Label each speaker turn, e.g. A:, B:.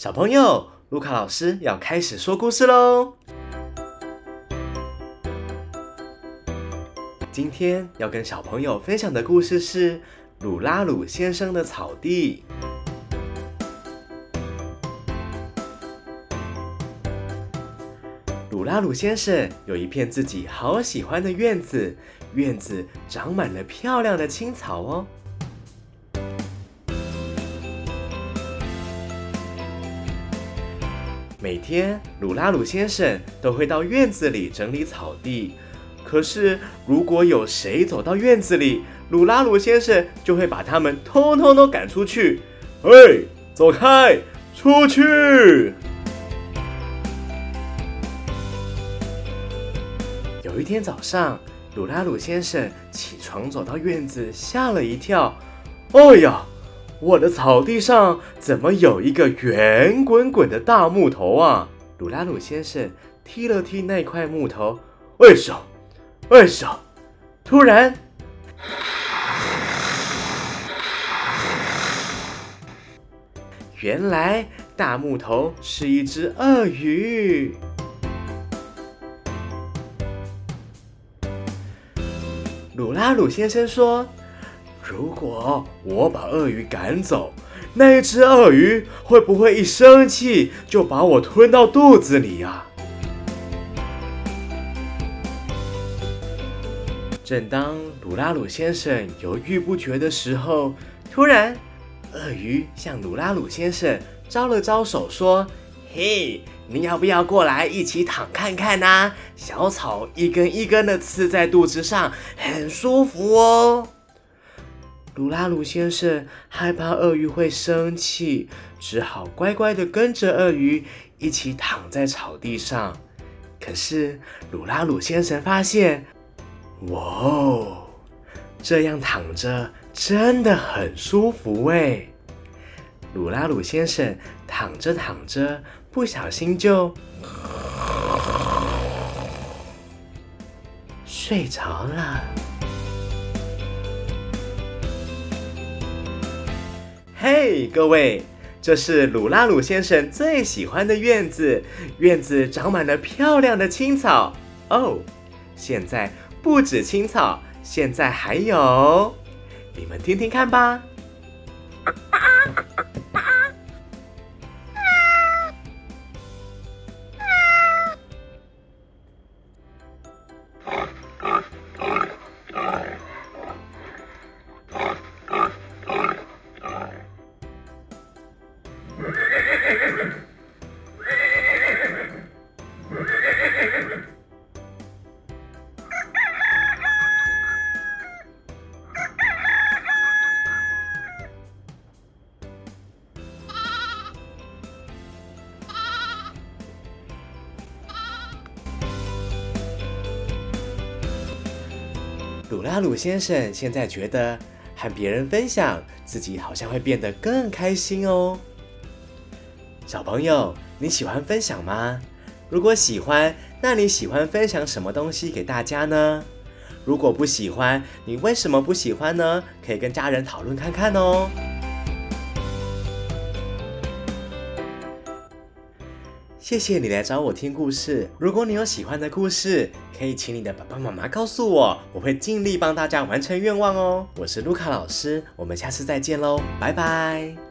A: 小朋友，卢卡老师要开始说故事喽。今天要跟小朋友分享的故事是《鲁拉鲁先生的草地》。鲁拉鲁先生有一片自己好喜欢的院子，院子长满了漂亮的青草哦。每天，鲁拉鲁先生都会到院子里整理草地。可是，如果有谁走到院子里，鲁拉鲁先生就会把他们通通都赶出去。嘿，走开，出去！有一天早上，鲁拉鲁先生起床走到院子，吓了一跳。哎呀！我的草地上怎么有一个圆滚滚的大木头啊？鲁拉鲁先生踢了踢那块木头，为什么？为什么？突然，原来大木头是一只鳄鱼。鲁拉鲁先生说。如果我把鳄鱼赶走，那一只鳄鱼会不会一生气就把我吞到肚子里呀？正当鲁拉鲁先生犹豫不决的时候，突然，鳄鱼向鲁拉鲁先生招了招手，说：“嘿，你要不要过来一起躺看看呐？小草一根一根的刺在肚子上，很舒服哦。”鲁拉鲁先生害怕鳄鱼会生气，只好乖乖的跟着鳄鱼一起躺在草地上。可是鲁拉鲁先生发现，哇哦，这样躺着真的很舒服哎！鲁拉鲁先生躺着躺着，不小心就睡着了。嘿各位，这是鲁拉鲁先生最喜欢的院子，院子长满了漂亮的青草哦。现在不止青草，现在还有，你们听听看吧。鲁拉鲁先生现在觉得和别人分享自己好像会变得更开心哦。小朋友，你喜欢分享吗？如果喜欢，那你喜欢分享什么东西给大家呢？如果不喜欢，你为什么不喜欢呢？可以跟家人讨论看看哦。谢谢你来找我听故事。如果你有喜欢的故事，可以请你的爸爸妈妈告诉我，我会尽力帮大家完成愿望哦。我是卢卡老师，我们下次再见喽，拜拜。